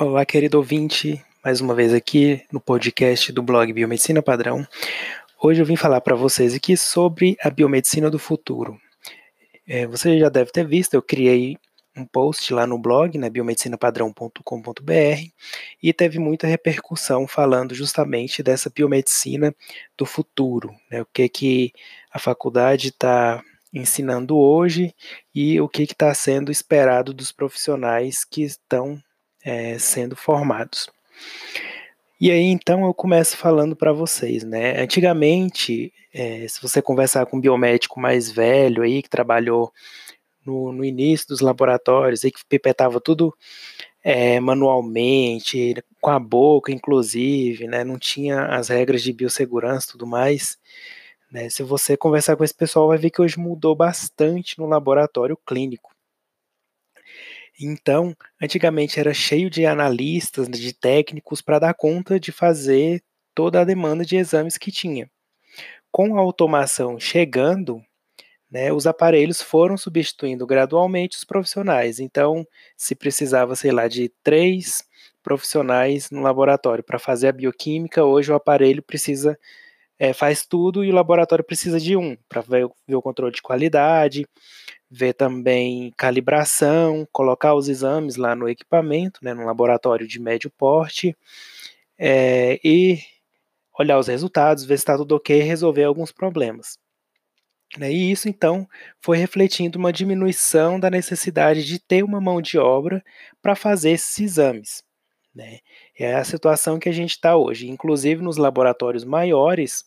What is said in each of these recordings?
Olá, querido ouvinte, mais uma vez aqui no podcast do blog Biomedicina Padrão. Hoje eu vim falar para vocês aqui sobre a biomedicina do futuro. É, você já deve ter visto, eu criei um post lá no blog, né, biomedicinapadrão.com.br, e teve muita repercussão falando justamente dessa biomedicina do futuro, né, o que que a faculdade está ensinando hoje e o que está sendo esperado dos profissionais que estão é, sendo formados. E aí então eu começo falando para vocês, né? Antigamente, é, se você conversar com um biomédico mais velho aí que trabalhou no, no início dos laboratórios, aí que pipetava tudo é, manualmente, com a boca, inclusive, né? Não tinha as regras de biossegurança e tudo mais. Né? Se você conversar com esse pessoal, vai ver que hoje mudou bastante no laboratório clínico. Então, antigamente era cheio de analistas, de técnicos para dar conta de fazer toda a demanda de exames que tinha. Com a automação chegando, né, os aparelhos foram substituindo gradualmente os profissionais. Então, se precisava, sei lá, de três profissionais no laboratório para fazer a bioquímica, hoje o aparelho precisa é, faz tudo e o laboratório precisa de um para ver, ver, o controle de qualidade, ver também calibração, colocar os exames lá no equipamento, né, no laboratório de médio porte, é, e olhar os resultados, ver se está tudo ok e resolver alguns problemas. Né, e isso, então, foi refletindo uma diminuição da necessidade de ter uma mão de obra para fazer esses exames. Né? É a situação que a gente está hoje. Inclusive, nos laboratórios maiores,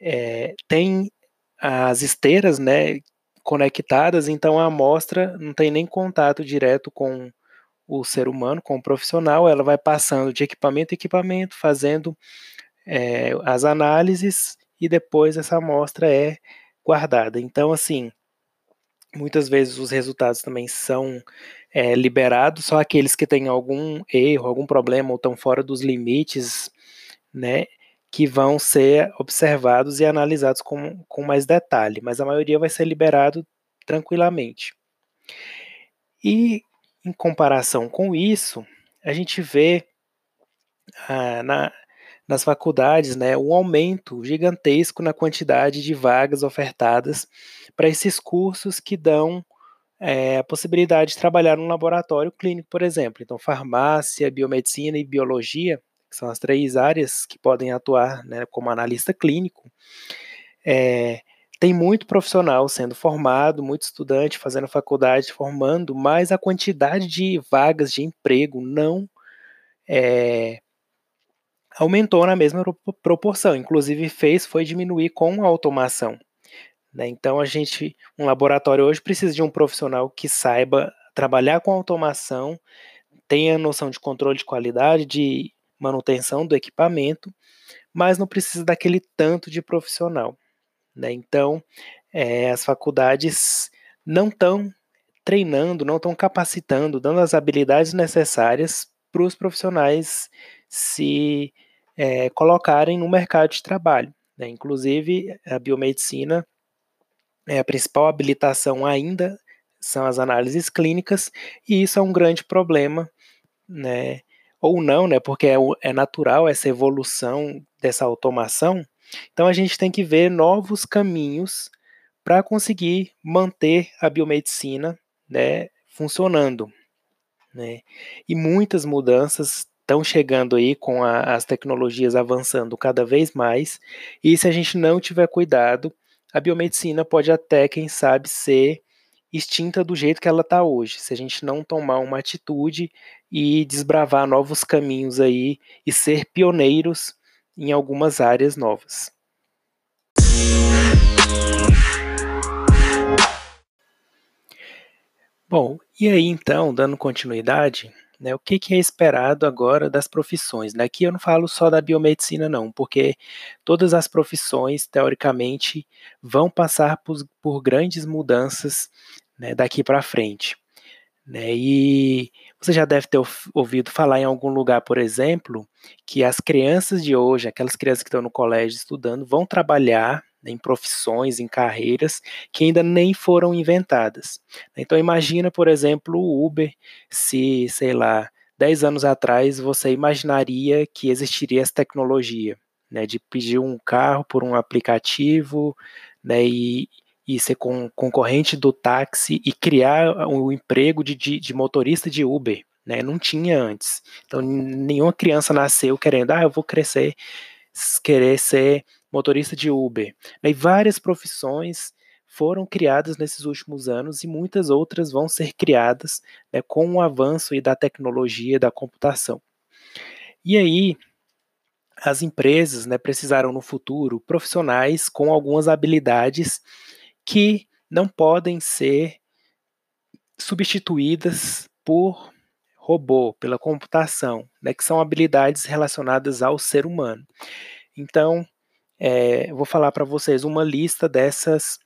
é, tem as esteiras né, conectadas, então a amostra não tem nem contato direto com o ser humano, com o profissional, ela vai passando de equipamento em equipamento, fazendo é, as análises e depois essa amostra é guardada. Então, assim, muitas vezes os resultados também são é, liberados, só aqueles que têm algum erro, algum problema ou estão fora dos limites, né, que vão ser observados e analisados com, com mais detalhe, mas a maioria vai ser liberado tranquilamente. E em comparação com isso, a gente vê ah, na, nas faculdades né, um aumento gigantesco na quantidade de vagas ofertadas para esses cursos que dão é, a possibilidade de trabalhar num laboratório clínico, por exemplo. Então, farmácia, biomedicina e biologia que são as três áreas que podem atuar né, como analista clínico, é, tem muito profissional sendo formado, muito estudante fazendo faculdade, formando, mas a quantidade de vagas de emprego não é, aumentou na mesma proporção. Inclusive fez foi diminuir com a automação. Né? Então a gente, um laboratório hoje precisa de um profissional que saiba trabalhar com automação, tenha noção de controle de qualidade, de manutenção do equipamento, mas não precisa daquele tanto de profissional. Né? Então, é, as faculdades não estão treinando, não estão capacitando, dando as habilidades necessárias para os profissionais se é, colocarem no mercado de trabalho. Né? Inclusive, a biomedicina, é, a principal habilitação ainda são as análises clínicas, e isso é um grande problema, né? ou não, né? Porque é, é natural essa evolução dessa automação. Então a gente tem que ver novos caminhos para conseguir manter a biomedicina, né, funcionando, né? E muitas mudanças estão chegando aí com a, as tecnologias avançando cada vez mais. E se a gente não tiver cuidado, a biomedicina pode até, quem sabe, ser extinta do jeito que ela está hoje, se a gente não tomar uma atitude e desbravar novos caminhos aí e ser pioneiros em algumas áreas novas. Bom, e aí então, dando continuidade, né, o que, que, é esperado agora das profissões? Né? Aqui eu não falo só da biomedicina, não, porque todas as profissões, teoricamente, vão passar por, por grandes mudanças né, daqui para frente. Né? E você já deve ter ouvido falar em algum lugar, por exemplo, que as crianças de hoje, aquelas crianças que estão no colégio estudando, vão trabalhar em profissões, em carreiras que ainda nem foram inventadas. Então imagina, por exemplo, o Uber, se, sei lá, 10 anos atrás você imaginaria que existiria essa tecnologia, né, de pedir um carro por um aplicativo, né, e, e ser concorrente do táxi e criar o um emprego de, de, de, motorista de Uber, né, não tinha antes. Então nenhuma criança nasceu querendo, ah, eu vou crescer, querer ser motorista de Uber. E várias profissões foram criadas nesses últimos anos e muitas outras vão ser criadas né, com o avanço da tecnologia da computação. E aí, as empresas né, precisaram no futuro profissionais com algumas habilidades que não podem ser substituídas por robô, pela computação, né, que são habilidades relacionadas ao ser humano. Então, é, vou falar para vocês uma lista dessas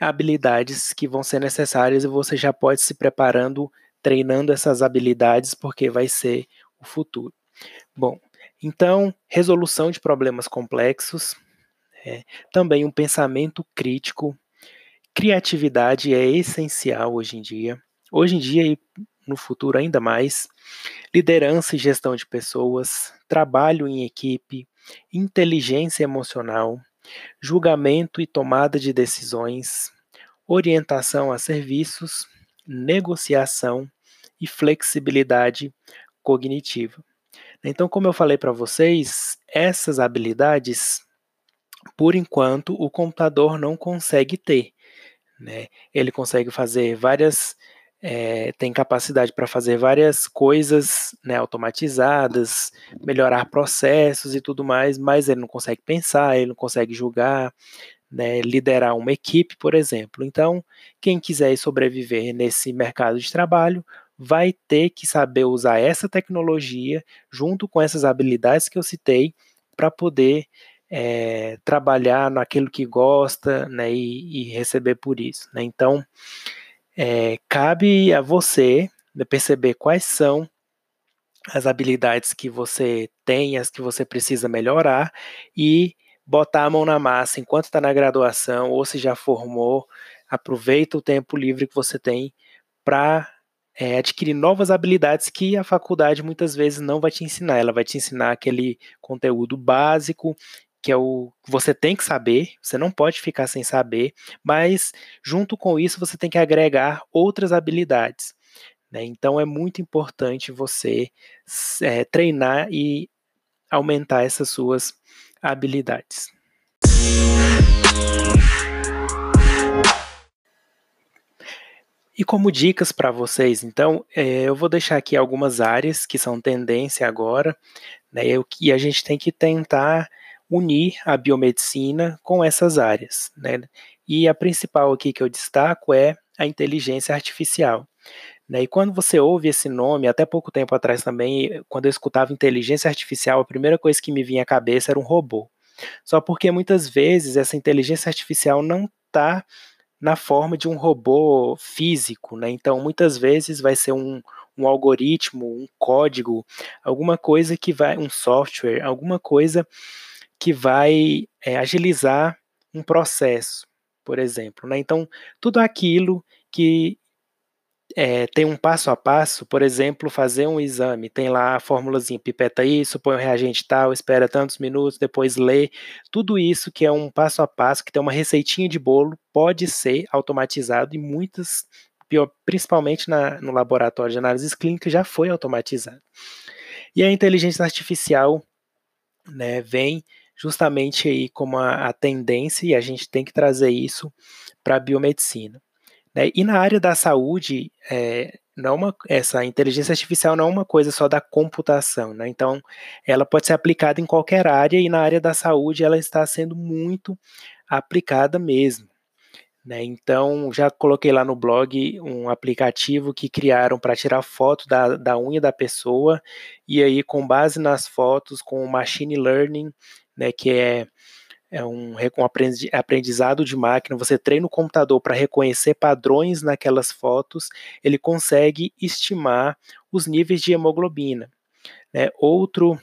habilidades que vão ser necessárias e você já pode se preparando, treinando essas habilidades, porque vai ser o futuro. Bom, então, resolução de problemas complexos, é, também um pensamento crítico, criatividade é essencial hoje em dia. Hoje em dia e no futuro ainda mais, liderança e gestão de pessoas, trabalho em equipe, inteligência emocional, julgamento e tomada de decisões, orientação a serviços, negociação e flexibilidade cognitiva. Então, como eu falei para vocês, essas habilidades, por enquanto, o computador não consegue ter. Né? Ele consegue fazer várias é, tem capacidade para fazer várias coisas né, automatizadas, melhorar processos e tudo mais, mas ele não consegue pensar, ele não consegue julgar, né, liderar uma equipe, por exemplo. Então, quem quiser sobreviver nesse mercado de trabalho vai ter que saber usar essa tecnologia junto com essas habilidades que eu citei para poder é, trabalhar naquilo que gosta né, e, e receber por isso. Né? Então, é, cabe a você perceber quais são as habilidades que você tem, as que você precisa melhorar e botar a mão na massa enquanto está na graduação ou se já formou, aproveita o tempo livre que você tem para é, adquirir novas habilidades que a faculdade muitas vezes não vai te ensinar. Ela vai te ensinar aquele conteúdo básico que é o que você tem que saber, você não pode ficar sem saber, mas junto com isso você tem que agregar outras habilidades. Né? Então é muito importante você é, treinar e aumentar essas suas habilidades. E como dicas para vocês, então, é, eu vou deixar aqui algumas áreas que são tendência agora, né, e a gente tem que tentar unir a biomedicina com essas áreas. Né? E a principal aqui que eu destaco é a inteligência artificial. Né? E quando você ouve esse nome, até pouco tempo atrás também, quando eu escutava inteligência artificial, a primeira coisa que me vinha à cabeça era um robô. Só porque muitas vezes essa inteligência artificial não está na forma de um robô físico, né? Então, muitas vezes vai ser um, um algoritmo, um código, alguma coisa que vai, um software, alguma coisa que vai é, agilizar um processo, por exemplo. Né? Então, tudo aquilo que é, tem um passo a passo, por exemplo, fazer um exame, tem lá a formulazinha, pipeta isso, põe o reagente tal, espera tantos minutos, depois lê, tudo isso que é um passo a passo, que tem uma receitinha de bolo, pode ser automatizado e muitas, principalmente na, no laboratório de análises clínicas, já foi automatizado. E a inteligência artificial né, vem justamente aí como a, a tendência e a gente tem que trazer isso para a biomedicina. Né? E na área da saúde, é, não uma, essa inteligência artificial não é uma coisa só da computação, né? Então, ela pode ser aplicada em qualquer área e na área da saúde ela está sendo muito aplicada mesmo. Né? Então, já coloquei lá no blog um aplicativo que criaram para tirar foto da, da unha da pessoa, e aí, com base nas fotos, com machine learning, né, que é, é um, um aprendizado de máquina, você treina o computador para reconhecer padrões naquelas fotos, ele consegue estimar os níveis de hemoglobina. Né? Outro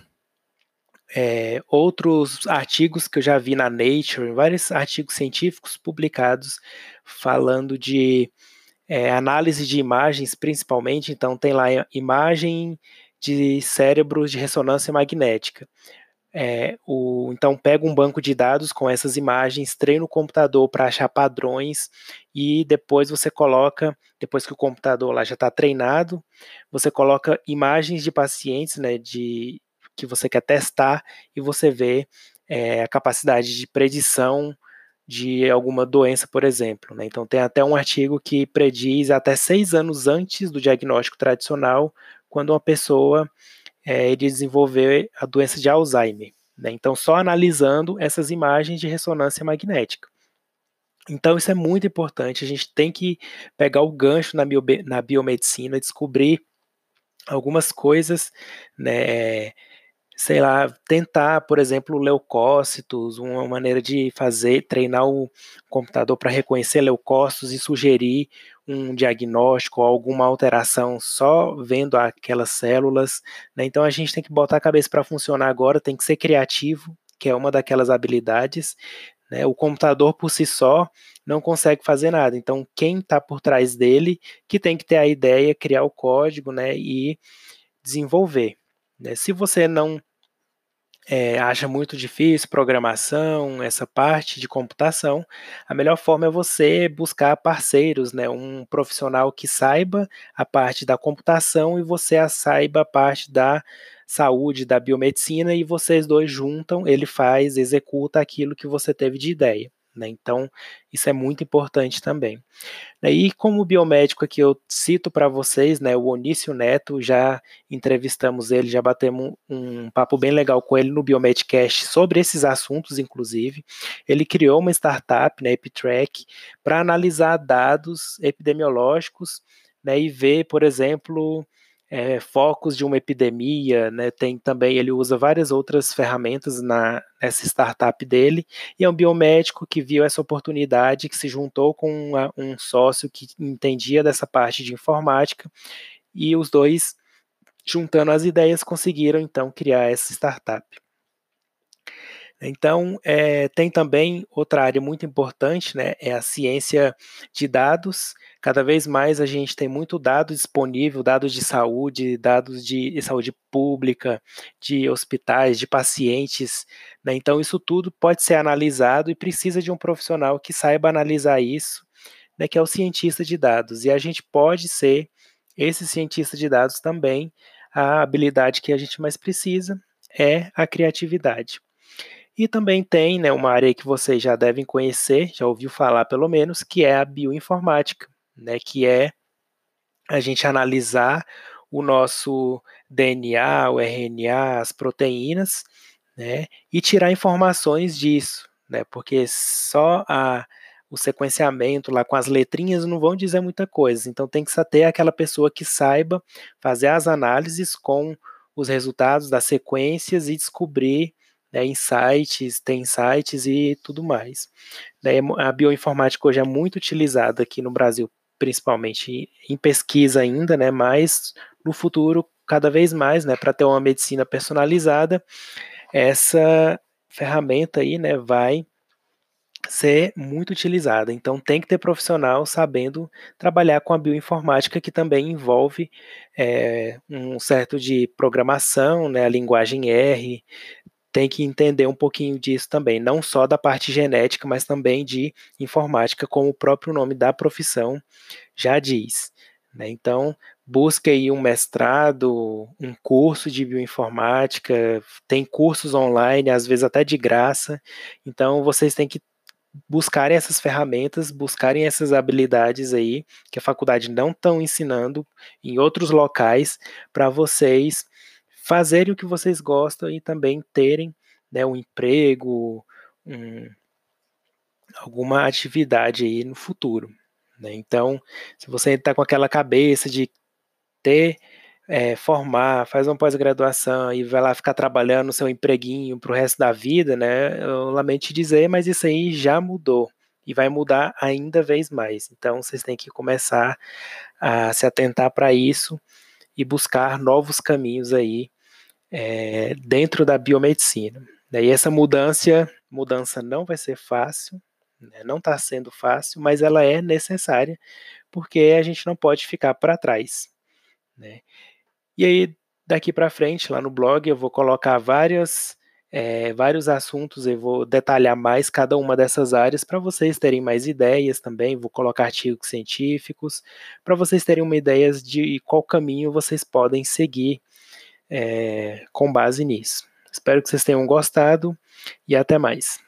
é, outros artigos que eu já vi na Nature, vários artigos científicos publicados falando de é, análise de imagens, principalmente, então tem lá imagem de cérebros de ressonância magnética. É, o, então pega um banco de dados com essas imagens, treina o computador para achar padrões e depois você coloca, depois que o computador lá já está treinado, você coloca imagens de pacientes, né, de que você quer testar e você vê é, a capacidade de predição de alguma doença, por exemplo. Né? Então, tem até um artigo que prediz até seis anos antes do diagnóstico tradicional, quando uma pessoa é, desenvolver a doença de Alzheimer. Né? Então, só analisando essas imagens de ressonância magnética. Então, isso é muito importante. A gente tem que pegar o gancho na, na biomedicina, descobrir algumas coisas né, sei lá, tentar, por exemplo, leucócitos, uma maneira de fazer, treinar o computador para reconhecer leucócitos e sugerir um diagnóstico ou alguma alteração só vendo aquelas células. Né? Então a gente tem que botar a cabeça para funcionar agora, tem que ser criativo, que é uma daquelas habilidades. Né? O computador por si só não consegue fazer nada. Então quem está por trás dele que tem que ter a ideia, criar o código, né, e desenvolver. Né? Se você não é, acha muito difícil programação, essa parte de computação, a melhor forma é você buscar parceiros, né? Um profissional que saiba a parte da computação e você a saiba a parte da saúde, da biomedicina, e vocês dois juntam, ele faz, executa aquilo que você teve de ideia. Né? Então, isso é muito importante também. Né, e como biomédico aqui eu cito para vocês, né, o Onício Neto, já entrevistamos ele, já batemos um, um papo bem legal com ele no Biomedcast sobre esses assuntos, inclusive. Ele criou uma startup, né, EpiTrack, para analisar dados epidemiológicos né, e ver, por exemplo, é, focos de uma epidemia, né? Tem também, ele usa várias outras ferramentas na, nessa startup dele, e é um biomédico que viu essa oportunidade, que se juntou com uma, um sócio que entendia dessa parte de informática, e os dois, juntando as ideias, conseguiram então criar essa startup. Então, é, tem também outra área muito importante, né, é a ciência de dados. Cada vez mais a gente tem muito dado disponível, dados de saúde, dados de saúde pública, de hospitais, de pacientes. Né, então, isso tudo pode ser analisado e precisa de um profissional que saiba analisar isso, né, que é o cientista de dados. E a gente pode ser esse cientista de dados também. A habilidade que a gente mais precisa é a criatividade. E também tem né, uma área que vocês já devem conhecer, já ouviu falar pelo menos, que é a bioinformática, né, que é a gente analisar o nosso DNA, o RNA, as proteínas, né, e tirar informações disso, né, porque só a, o sequenciamento lá com as letrinhas não vão dizer muita coisa, então tem que ter aquela pessoa que saiba fazer as análises com os resultados das sequências e descobrir né, insights, tem insights e tudo mais. Né, a bioinformática hoje é muito utilizada aqui no Brasil, principalmente em pesquisa ainda, né, mas no futuro, cada vez mais, né, para ter uma medicina personalizada, essa ferramenta aí, né, vai ser muito utilizada. Então tem que ter profissional sabendo trabalhar com a bioinformática, que também envolve é, um certo de programação, né, a linguagem R, tem que entender um pouquinho disso também, não só da parte genética, mas também de informática, como o próprio nome da profissão já diz. Né? Então, busque aí um mestrado, um curso de bioinformática, tem cursos online, às vezes até de graça. Então, vocês têm que buscarem essas ferramentas, buscarem essas habilidades aí que a faculdade não estão ensinando em outros locais para vocês fazerem o que vocês gostam e também terem né, um emprego, um, alguma atividade aí no futuro. Né? Então, se você está com aquela cabeça de ter, é, formar, faz uma pós-graduação e vai lá ficar trabalhando no seu empreguinho para o resto da vida, né? Eu lamento dizer, mas isso aí já mudou e vai mudar ainda vez mais. Então, vocês têm que começar a se atentar para isso e buscar novos caminhos aí é, dentro da biomedicina. E essa mudança, mudança não vai ser fácil, né, não está sendo fácil, mas ela é necessária, porque a gente não pode ficar para trás. Né? E aí, daqui para frente, lá no blog, eu vou colocar várias, é, vários assuntos, eu vou detalhar mais cada uma dessas áreas para vocês terem mais ideias também. Vou colocar artigos científicos para vocês terem uma ideia de qual caminho vocês podem seguir é, com base nisso. Espero que vocês tenham gostado e até mais.